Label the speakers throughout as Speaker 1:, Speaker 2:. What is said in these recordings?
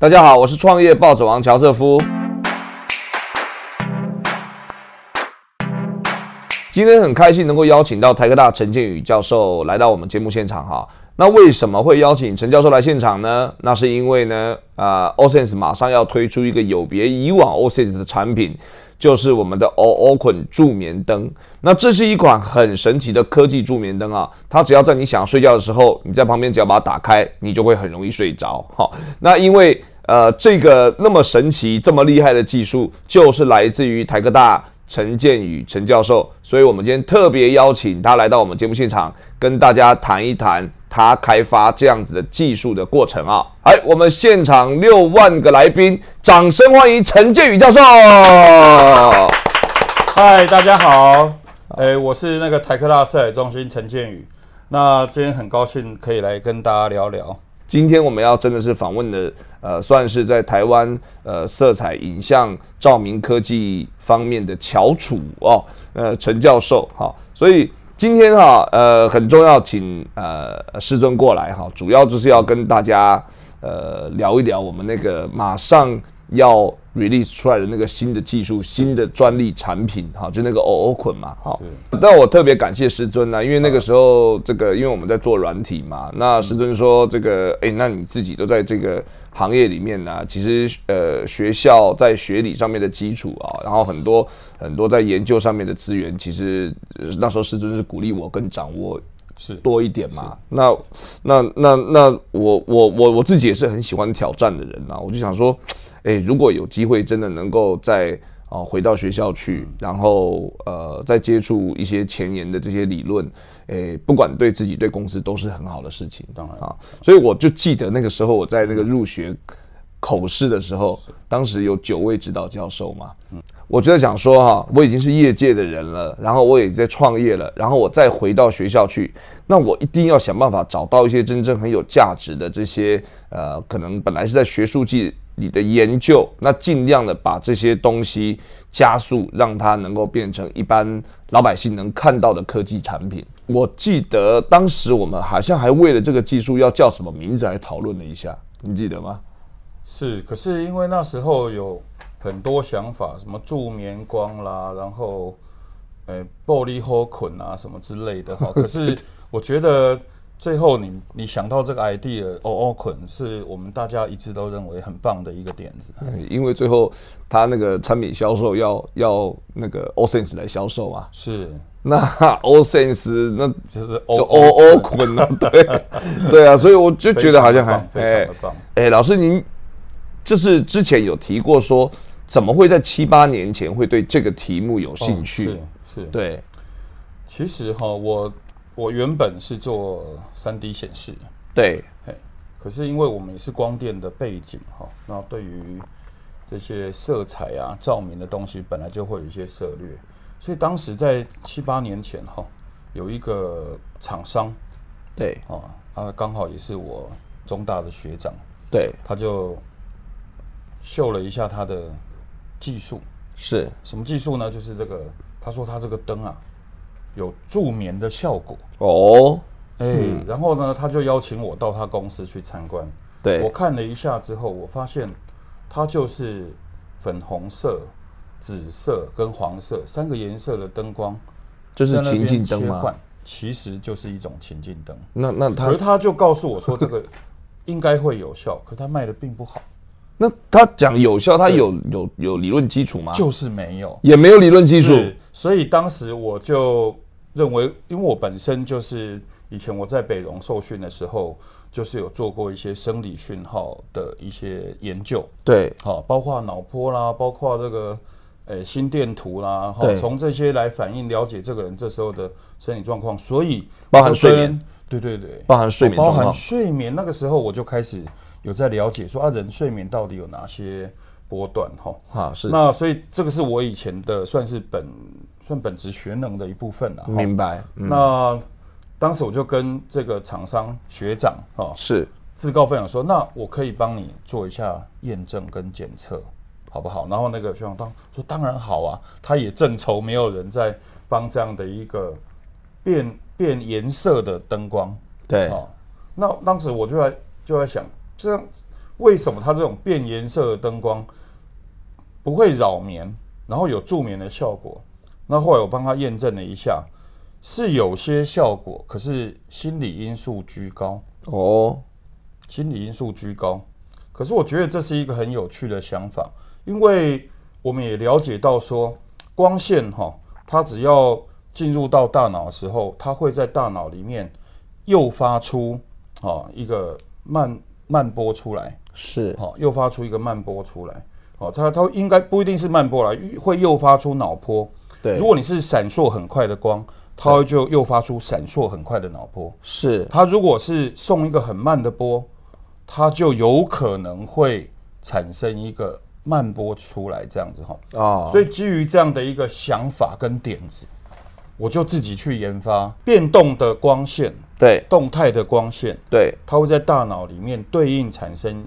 Speaker 1: 大家好，我是创业暴走王乔瑟夫。今天很开心能够邀请到台科大陈建宇教授来到我们节目现场哈。那为什么会邀请陈教授来现场呢？那是因为呢，啊，OSense 马上要推出一个有别以往 OSense 的产品，就是我们的 O Oquin 助眠灯。那这是一款很神奇的科技助眠灯啊！它只要在你想睡觉的时候，你在旁边只要把它打开，你就会很容易睡着。好，那因为呃这个那么神奇、这么厉害的技术，就是来自于台科大陈建宇陈教授，所以我们今天特别邀请他来到我们节目现场，跟大家谈一谈他开发这样子的技术的过程啊！哎，我们现场六万个来宾，掌声欢迎陈建宇教授！
Speaker 2: 嗨，大家好。哎，我是那个台科大色彩中心陈建宇。那今天很高兴可以来跟大家聊聊。
Speaker 1: 今天我们要真的是访问的，呃，算是在台湾呃色彩影像照明科技方面的翘楚哦，呃，陈教授哈。所以今天哈，呃，很重要，请呃师尊过来哈，主要就是要跟大家呃聊一聊我们那个马上要。Release 出来的那个新的技术、新的专利产品，哈，就那个 O O 捆嘛，哈。但我特别感谢师尊呢，因为那个时候，这个因为我们在做软体嘛，那师尊说这个，哎，那你自己都在这个行业里面呢，其实呃，学校在学理上面的基础啊，然后很多很多在研究上面的资源，其实那时候师尊是鼓励我更掌握是多一点嘛。那那那那我我我我自己也是很喜欢挑战的人呐，我就想说。哎，如果有机会真的能够再啊回到学校去，然后呃再接触一些前沿的这些理论，哎，不管对自己对公司都是很好的事情。当然啊，所以我就记得那个时候我在那个入学口试的时候，当时有九位指导教授嘛。嗯，我觉得想说哈，我已经是业界的人了，然后我也在创业了，然后我再回到学校去，那我一定要想办法找到一些真正很有价值的这些呃，可能本来是在学术界。你的研究，那尽量的把这些东西加速，让它能够变成一般老百姓能看到的科技产品。我记得当时我们好像还为了这个技术要叫什么名字来讨论了一下，你记得吗？
Speaker 2: 是，可是因为那时候有很多想法，什么助眠光啦，然后呃玻璃后捆啊什么之类的哈。可是我觉得。最后，你你想到这个 idea，哦哦捆是我们大家一致都认为很棒的一个点子。
Speaker 1: 因为最后他那个产品销售要要那个 OSense 来销售嘛。
Speaker 2: 是。
Speaker 1: 那 OSense 那就是就哦哦捆了，对 对啊，所以我就觉得好像还
Speaker 2: 非常的棒。
Speaker 1: 哎，老师您就是之前有提过说，怎么会在七八年前会对这个题目有兴趣？
Speaker 2: 是是。
Speaker 1: 对。
Speaker 2: 其实哈，我。我原本是做三 D 显示，
Speaker 1: 对，
Speaker 2: 嘿，可是因为我们也是光电的背景哈，那对于这些色彩啊、照明的东西，本来就会有一些涉略，所以当时在七八年前哈，有一个厂商，
Speaker 1: 对，
Speaker 2: 啊，他刚好也是我中大的学长，
Speaker 1: 对，
Speaker 2: 他就秀了一下他的技术，
Speaker 1: 是。
Speaker 2: 什么技术呢？就是这个，他说他这个灯啊。有助眠的效果
Speaker 1: 哦，
Speaker 2: 哎，然后呢，他就邀请我到他公司去参观。
Speaker 1: 对
Speaker 2: 我看了一下之后，我发现它就是粉红色、紫色跟黄色三个颜色的灯光，
Speaker 1: 就是情境灯吗？
Speaker 2: 其实就是一种情境灯。
Speaker 1: 那那他，
Speaker 2: 而他就告诉我说，这个 应该会有效，可他卖的并不好。
Speaker 1: 那他讲有效，他有有有理论基础吗？
Speaker 2: 就是没有，
Speaker 1: 也没有理论基础。
Speaker 2: 所以当时我就。认为，因为我本身就是以前我在北荣受训的时候，就是有做过一些生理讯号的一些研究，
Speaker 1: 对，
Speaker 2: 好，包括脑波啦，包括这个呃心电图啦，哈，从这些来反映了解这个人这时候的生理状况，所以
Speaker 1: 包含睡眠，
Speaker 2: 对对对，
Speaker 1: 包含睡眠，
Speaker 2: 包含睡眠，那个时候我就开始有在了解说啊，人睡眠到底有哪些波段，哈，
Speaker 1: 啊是，
Speaker 2: 那所以这个是我以前的算是本。算本职学能的一部分了，
Speaker 1: 明白。
Speaker 2: 那当时我就跟这个厂商学长哈
Speaker 1: 是
Speaker 2: 自告奋勇说，那我可以帮你做一下验证跟检测，好不好？然后那个学长当说当然好啊，他也正愁没有人在帮这样的一个变变颜色的灯光。
Speaker 1: 对
Speaker 2: 啊，那当时我就在就在想，这样为什么它这种变颜色的灯光不会扰眠，然后有助眠的效果？那后来我帮他验证了一下，是有些效果，可是心理因素居高。
Speaker 1: 哦，
Speaker 2: 心理因素居高，可是我觉得这是一个很有趣的想法，因为我们也了解到说，光线哈，它只要进入到大脑的时候，它会在大脑里面诱发出啊一个慢慢波出来，
Speaker 1: 是
Speaker 2: 好，诱发出一个慢波出来，哦，它它应该不一定是慢波来，会诱发出脑波。
Speaker 1: 对
Speaker 2: 如，果你是闪烁很快的光，它会就诱发出闪烁很快的脑波。
Speaker 1: 是
Speaker 2: 它如果是送一个很慢的波，它就有可能会产生一个慢波出来，这样子哈。
Speaker 1: 啊，
Speaker 2: 所以基于这样的一个想法跟点子，我就自己去研发变动的光线、
Speaker 1: 对
Speaker 2: 动态的光线，
Speaker 1: 对
Speaker 2: 它会在大脑里面对应产生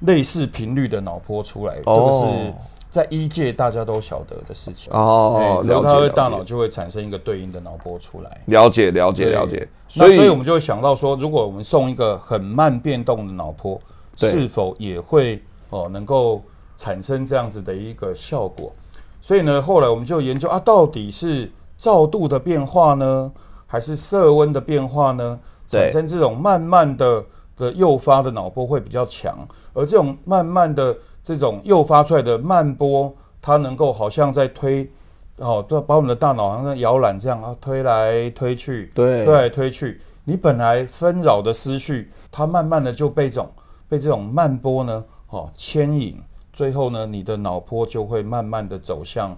Speaker 2: 类似频率的脑波出来。这个
Speaker 1: 哦
Speaker 2: 是在医界大家都晓得的事情。
Speaker 1: 哦，
Speaker 2: 哎然后
Speaker 1: 了解
Speaker 2: 它会大脑就会产生一个对应的脑波出来。
Speaker 1: 了解了解了解，
Speaker 2: 所以所以我们就会想到说，如果我们送一个很慢变动的脑波，是否也会哦能够产生这样子的一个效果？所以呢，后来我们就研究啊，到底是照度的变化呢，还是色温的变化呢？产生这种慢慢的的诱发的脑波会比较强，而这种慢慢的这种诱发出来的慢波，它能够好像在推。哦，对，把我们的大脑好像在摇篮这样啊，推来推去，
Speaker 1: 对
Speaker 2: 推来推去，你本来纷扰的思绪，它慢慢的就被这种被这种慢波呢，哦牵引，最后呢，你的脑波就会慢慢的走向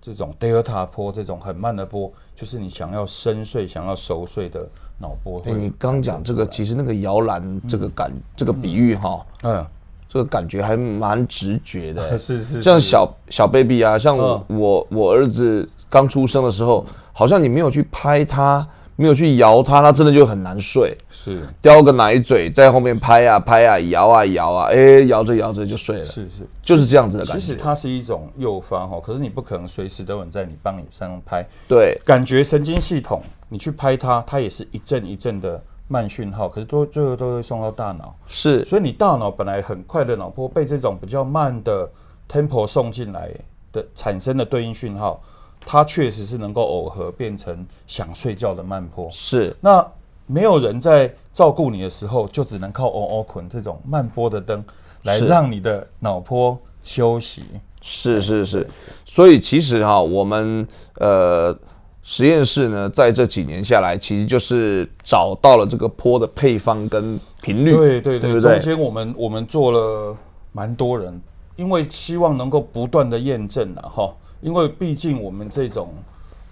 Speaker 2: 这种德尔塔波，这种很慢的波，就是你想要深睡、想要熟睡的脑波会
Speaker 1: 哎。你刚讲这个，其实那个摇篮这个感这个比喻哈，
Speaker 2: 嗯，
Speaker 1: 这个感觉还蛮直觉的。
Speaker 2: 是是
Speaker 1: 像小小 baby 啊，像我
Speaker 2: 嗯。
Speaker 1: 我我儿子刚出生的时候，好像你没有去拍他，没有去摇他，他真的就很难睡。
Speaker 2: 是。
Speaker 1: 叼个奶嘴在后面拍啊拍啊，摇啊摇啊，哎，摇着摇着就睡了，
Speaker 2: 是是，
Speaker 1: 就是这样子的感觉。
Speaker 2: 其实
Speaker 1: 觉。
Speaker 2: 它是一种诱发哈，可是你不可能随时都有人在你帮你身上拍，
Speaker 1: 对。
Speaker 2: 感觉神经系统，你去拍它，它也是一阵一阵的慢讯号，可是都最后都会送到大脑，
Speaker 1: 是，
Speaker 2: 所以你大脑本来很快的脑波被这种比较慢的 tempo 送进来的产生的对应讯号，它确实是能够耦合变成想睡觉的慢波。
Speaker 1: 是。
Speaker 2: 那没有人在照顾你的时候，就只能靠哦哦捆这种慢波的灯来让你的脑波休息。
Speaker 1: 是是是，所以其实哈，我们呃实验室呢，在这几年下来，其实就是找到了这个坡的配方跟频率，
Speaker 2: 对对对，
Speaker 1: 对对？
Speaker 2: 中间我们我们做了蛮多人，因为希望能够不断的验证了哈，因为毕竟我们这种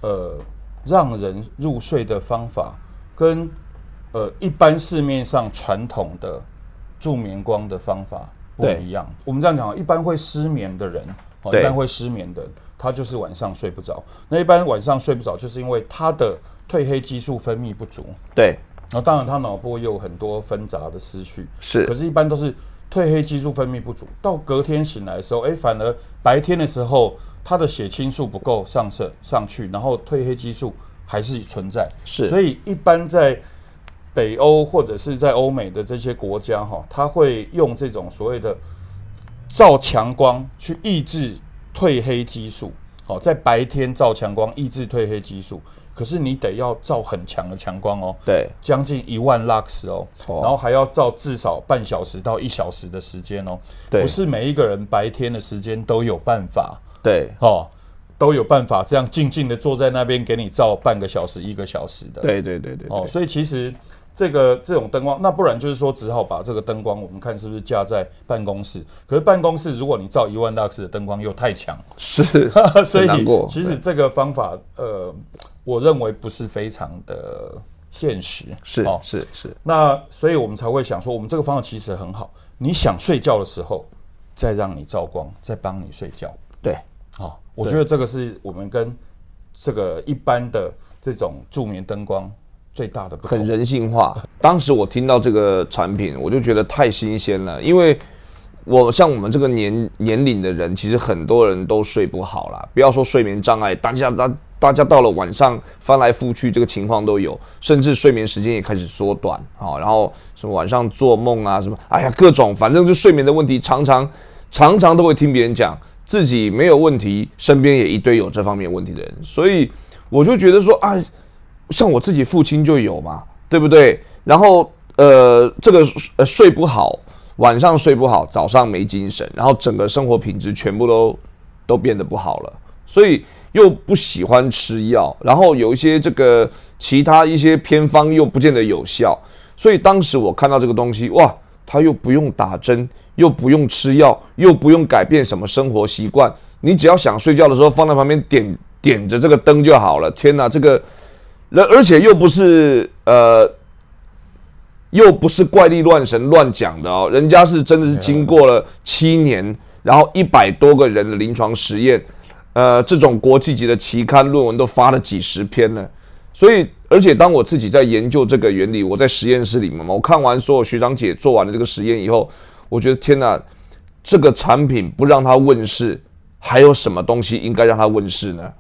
Speaker 2: 呃让人入睡的方法，跟呃一般市面上传统的助眠光的方法不一样。我们这样讲啊，一般会失眠的人，哦，一般会失眠的，他就是晚上睡不着。那一般晚上睡不着，就是因为他的褪黑激素分泌不足。
Speaker 1: 对，
Speaker 2: 然后当然他脑波也有很多纷杂的思绪，
Speaker 1: 是
Speaker 2: 可是，一般都是褪黑激素分泌不足，到隔天醒来的时候，哎，反而白天的时候，他的血清素不够上升上去，然后褪黑激素还是存在。
Speaker 1: 是
Speaker 2: 所以一般在北欧或者是在欧美的这些国家，哈，他会用这种所谓的照强光去抑制褪黑激素。好，在白天照强光抑制褪黑激素，可是你得要照很强的强光哦。
Speaker 1: 对，
Speaker 2: 将近一万 lux 哦，
Speaker 1: 哦
Speaker 2: 然后还要照至少半小时到一小时的时间哦，
Speaker 1: 对。
Speaker 2: 不是每一个人白天的时间都有办法。
Speaker 1: 对，
Speaker 2: 哦，都有办法这样静静的坐在那边给你照半个小时、一个小时的，
Speaker 1: 对，对，对，对，
Speaker 2: 哦，所以其实这个这种灯光，那不然就是说只好把这个灯光，我们看是不是架在办公室，可是办公室如果你照一万 lux 的灯光又太强，
Speaker 1: 是，
Speaker 2: 所以其实这个方法，呃，我认为不是非常的现实，
Speaker 1: 是
Speaker 2: 哦，
Speaker 1: 是是，
Speaker 2: 那所以我们才会想说，我们这个方法其实很好。你想睡觉的时候，再让你照光，再帮你睡觉。
Speaker 1: 对，
Speaker 2: 好、我觉得这个是我们跟这个一般的这种助眠灯光最大的不。
Speaker 1: 很人性化。当时我听到这个产品，我就觉得太新鲜了，因为我像我们这个年年龄的人，其实很多人都睡不好啦。不要说睡眠障碍，大家大大家到了晚上翻来覆去，这个情况都有，甚至睡眠时间也开始缩短，好，然后什么晚上做梦啊，什么，哎呀，各种，反正就睡眠的问题，常常常常都会听别人讲，自己没有问题，身边也一堆有这方面问题的人，所以我就觉得说，啊，像我自己父亲就有嘛，对不对？然后呃，这个呃睡不好。晚上睡不好，早上没精神，然后整个生活品质全部都都变得不好了，所以又不喜欢吃药，然后有一些这个其他一些偏方又不见得有效，所以当时我看到这个东西，哇，他又不用打针，又不用吃药，又不用改变什么生活习惯，你只要想睡觉的时候放在旁边点点着这个灯就好了。天哪，这个，而而且又不是呃。又不是怪力乱神乱讲的哦，人家是真的是经过了七年，然后一百多个人的临床实验，呃，这种国际级的期刊论文都发了几十篇了。所以，而且当我自己在研究这个原理，我在实验室里面嘛，我看完所有学长姐做完了这个实验以后，我觉得天哪，这个产品不让它问世，还有什么东西应该让它问世呢？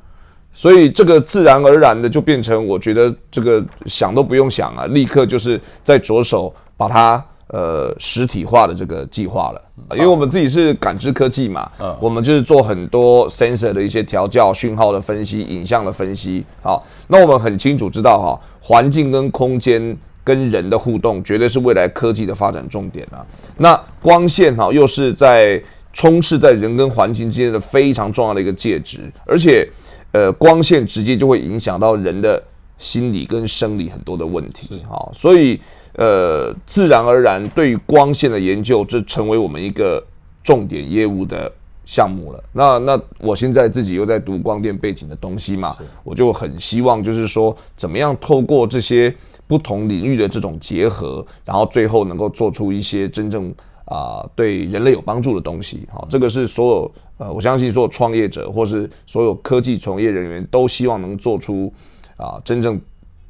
Speaker 1: 所以这个自然而然的就变成，我觉得这个想都不用想啊，立刻就是在着手把它呃实体化的这个计划了。因为我们自己是感知科技嘛，我们就是做很多 sensor 的一些调教、讯号的分析、影像的分析。好，那我们很清楚知道哈，环境跟空间跟人的互动，绝对是未来科技的发展重点啊。那光线哈，又是在充斥在人跟环境之间的非常重要的一个介质，而且。呃，光线直接就会影响到人的心理跟生理很多的问题，哈，所以呃，自然而然对于光线的研究，这成为我们一个重点业务的项目了。那那我现在自己又在读光电背景的东西嘛，我就很希望就是说，怎么样透过这些不同领域的这种结合，然后最后能够做出一些真正。啊，对人类有帮助的东西，好，这个是所有呃，我相信所有创业者或是所有科技从业人员都希望能做出啊，真正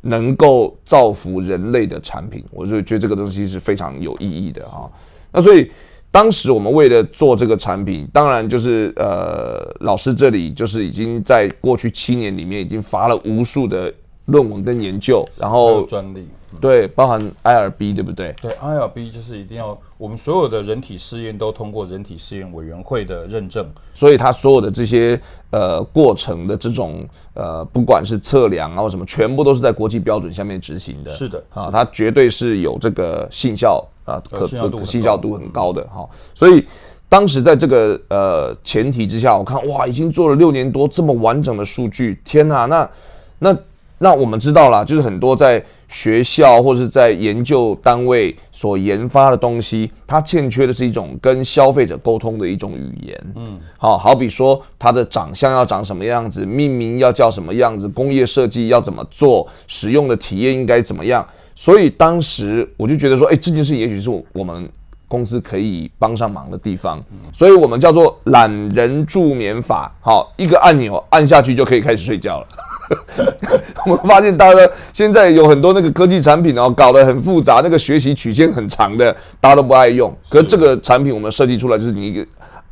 Speaker 1: 能够造福人类的产品。我就觉得这个东西是非常有意义的哈。那所以当时我们为了做这个产品，当然就是呃，老师这里就是已经在过去七年里面已经发了无数的论文跟研究，然后
Speaker 2: 专利。
Speaker 1: 对，包含 IRB 对不对？
Speaker 2: 对，IRB 就是一定要我们所有的人体试验都通过人体试验委员会的认证，
Speaker 1: 所以它所有的这些呃过程的这种呃，不管是测量啊或什么，全部都是在国际标准下面执行的。
Speaker 2: 是的，
Speaker 1: 啊，它绝对是有这个信效啊，
Speaker 2: 可
Speaker 1: 信效度很高的哈。所以当时在这个呃前提之下，我看哇，已经做了六年多这么完整的数据，天哪，那那。那我们知道了，就是很多在学校或者是在研究单位所研发的东西，它欠缺的是一种跟消费者沟通的一种语言。嗯，好好比说它的长相要长什么样子，命名要叫什么样子，工业设计要怎么做，使用的体验应该怎么样。所以当时我就觉得说，哎，这件事也许是我们公司可以帮上忙的地方。所以我们叫做懒人助眠法，好，一个按钮按下去就可以开始睡觉了。我们发现，大家现在有很多那个科技产品哦，搞得很复杂，那个学习曲线很长的，大家都不爱用。可是这个产品我们设计出来，就是你一个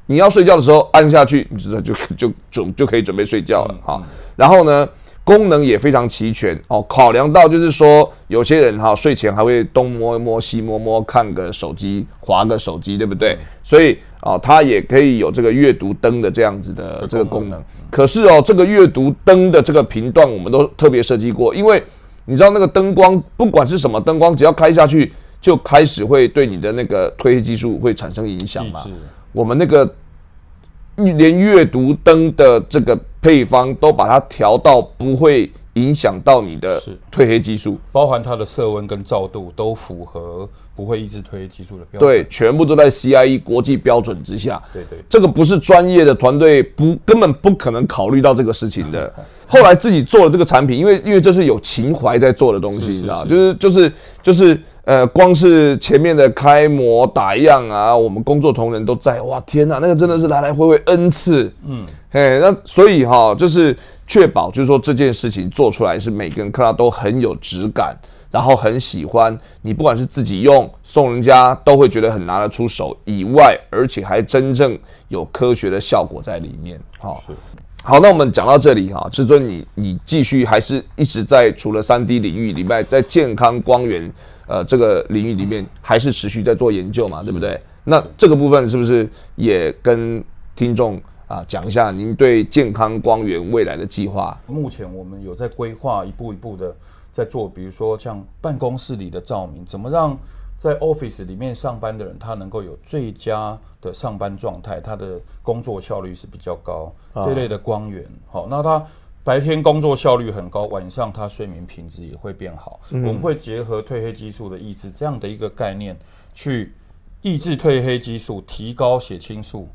Speaker 1: 你要睡觉的时候按下去，你知道就就准就可以准备睡觉了哈。然后呢，功能也非常齐全哦。考量到就是说，有些人哈睡前还会东摸一摸西摸摸，看个手机，划个手机，对不对？所以。啊，它也可以有这个阅读灯的这样子的这个功能。可是哦，这个阅读灯的这个频段我们都特别设计过，因为你知道那个灯光，不管是什么灯光，只要开下去就开始会对你的那个褪黑激素会产生影响嘛。我们那个连阅读灯的这个配方都把它调到不会影响到你的褪黑激素，
Speaker 2: 包含它的色温跟照度都符合。不会抑制褪黑激素的标准，
Speaker 1: 对，全部都在 CIE 国际标准之下。
Speaker 2: 对对，
Speaker 1: 这个不是专业的团队不根本不可能考虑到这个事情的。后来自己做了这个产品，因为因为这是有情怀在做的东西，你知道，就是就是就是呃，光是前面的开模打样啊，我们工作同仁都在，哇，天哪，那个真的是来来回回 N 次，嗯，嘿，那所以哈，就是确保就是说这件事情做出来是每个人看到都很有质感。然后很喜欢你，不管是自己用送人家，都会觉得很拿得出手。以外，而且还真正有科学的效果在里面。好，好，那我们讲到这里哈，至尊你你继续还是一直在除了三 D 领域以外，在健康光源呃这个领域里面，还是持续在做研究嘛，对不对？那这个部分是不是也跟听众啊讲一下您对健康光源未来的计划？
Speaker 2: 目前我们有在规划，一步一步的在做，比如说像办公室里的照明，怎么让在 office 里面上班的人他能够有最佳的上班状态，他的工作效率是比较高，这类的光源，好，那他白天工作效率很高，晚上他睡眠品质也会变好。我们会结合褪黑激素的抑制这样的一个概念去。抑制褪黑激素，提高血清素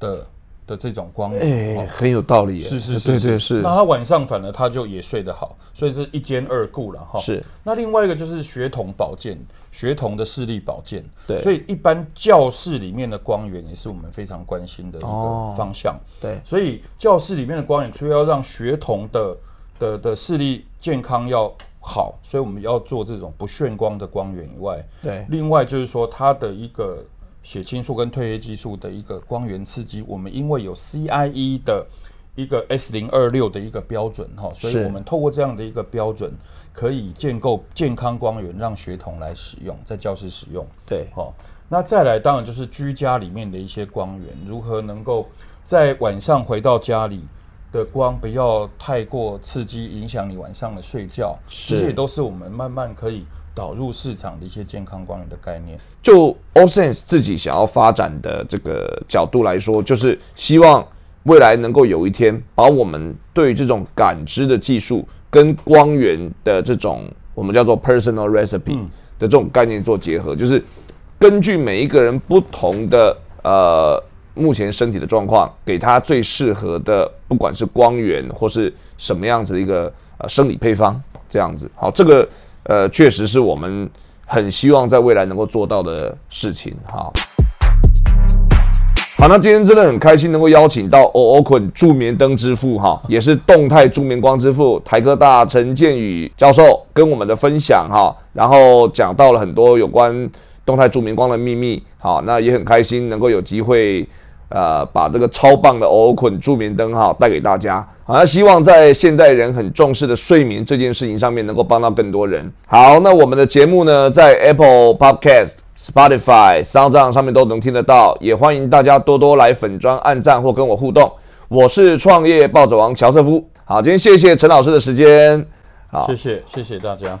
Speaker 2: 的的这种光源，
Speaker 1: 哎，很有道理。
Speaker 2: 是是是，
Speaker 1: 对对是。
Speaker 2: 那他晚上反而他就也睡得好，所以是一兼二顾了哈。
Speaker 1: 是。
Speaker 2: 那另外一个就是学童保健，学童的视力保健。
Speaker 1: 对。
Speaker 2: 所以一般教室里面的光源也是我们非常关心的一个方向。
Speaker 1: 对。
Speaker 2: 所以教室里面的光源，除了要让学童的的的视力健康要。好，所以我们要做这种不眩光的光源以外，
Speaker 1: 对，
Speaker 2: 另外就是说它的一个血清素跟褪黑激素的一个光源刺激，我们因为有 CIE 的一个 S 零二六的一个标准哈，所以我们透过这样的一个标准，可以建构健康光源，让学童来使用，在教室使用。
Speaker 1: 对，
Speaker 2: 好，那再来当然就是居家里面的一些光源，如何能够在晚上回到家里。的光不要太过刺激，影响你晚上的睡觉。这些都是我们慢慢可以导入市场的一些健康光源的概念。
Speaker 1: 就 Osense 自己想要发展的这个角度来说，就是希望未来能够有一天把我们对这种感知的技术跟光源的这种我们叫做 personal recipe 的这种概念做结合，就是根据每一个人不同的呃。目前身体的状况，给他最适合的，不管是光源或是什么样子的一个呃生理配方，这样子。好，这个呃确实是我们很希望在未来能够做到的事情。好，好，那今天真的很开心能够邀请到 O O 捆助眠灯之父哈，也是动态助眠光之父台科大陈建宇教授跟我们的分享哈，然后讲到了很多有关动态助眠光的秘密。好，那也很开心能够有机会。呃，把这个超棒的 O 捆助眠灯哈带给大家，好，那希望在现代人很重视的睡眠这件事情上面，能够帮到更多人。好，那我们的节目呢，在 Apple Podcast、Spotify、Sound 上面都能听得到，也欢迎大家多多来粉砖按赞或跟我互动。我是创业暴走王乔瑟夫，好，今天谢谢陈老师的时间，
Speaker 2: 好，谢谢谢谢大家。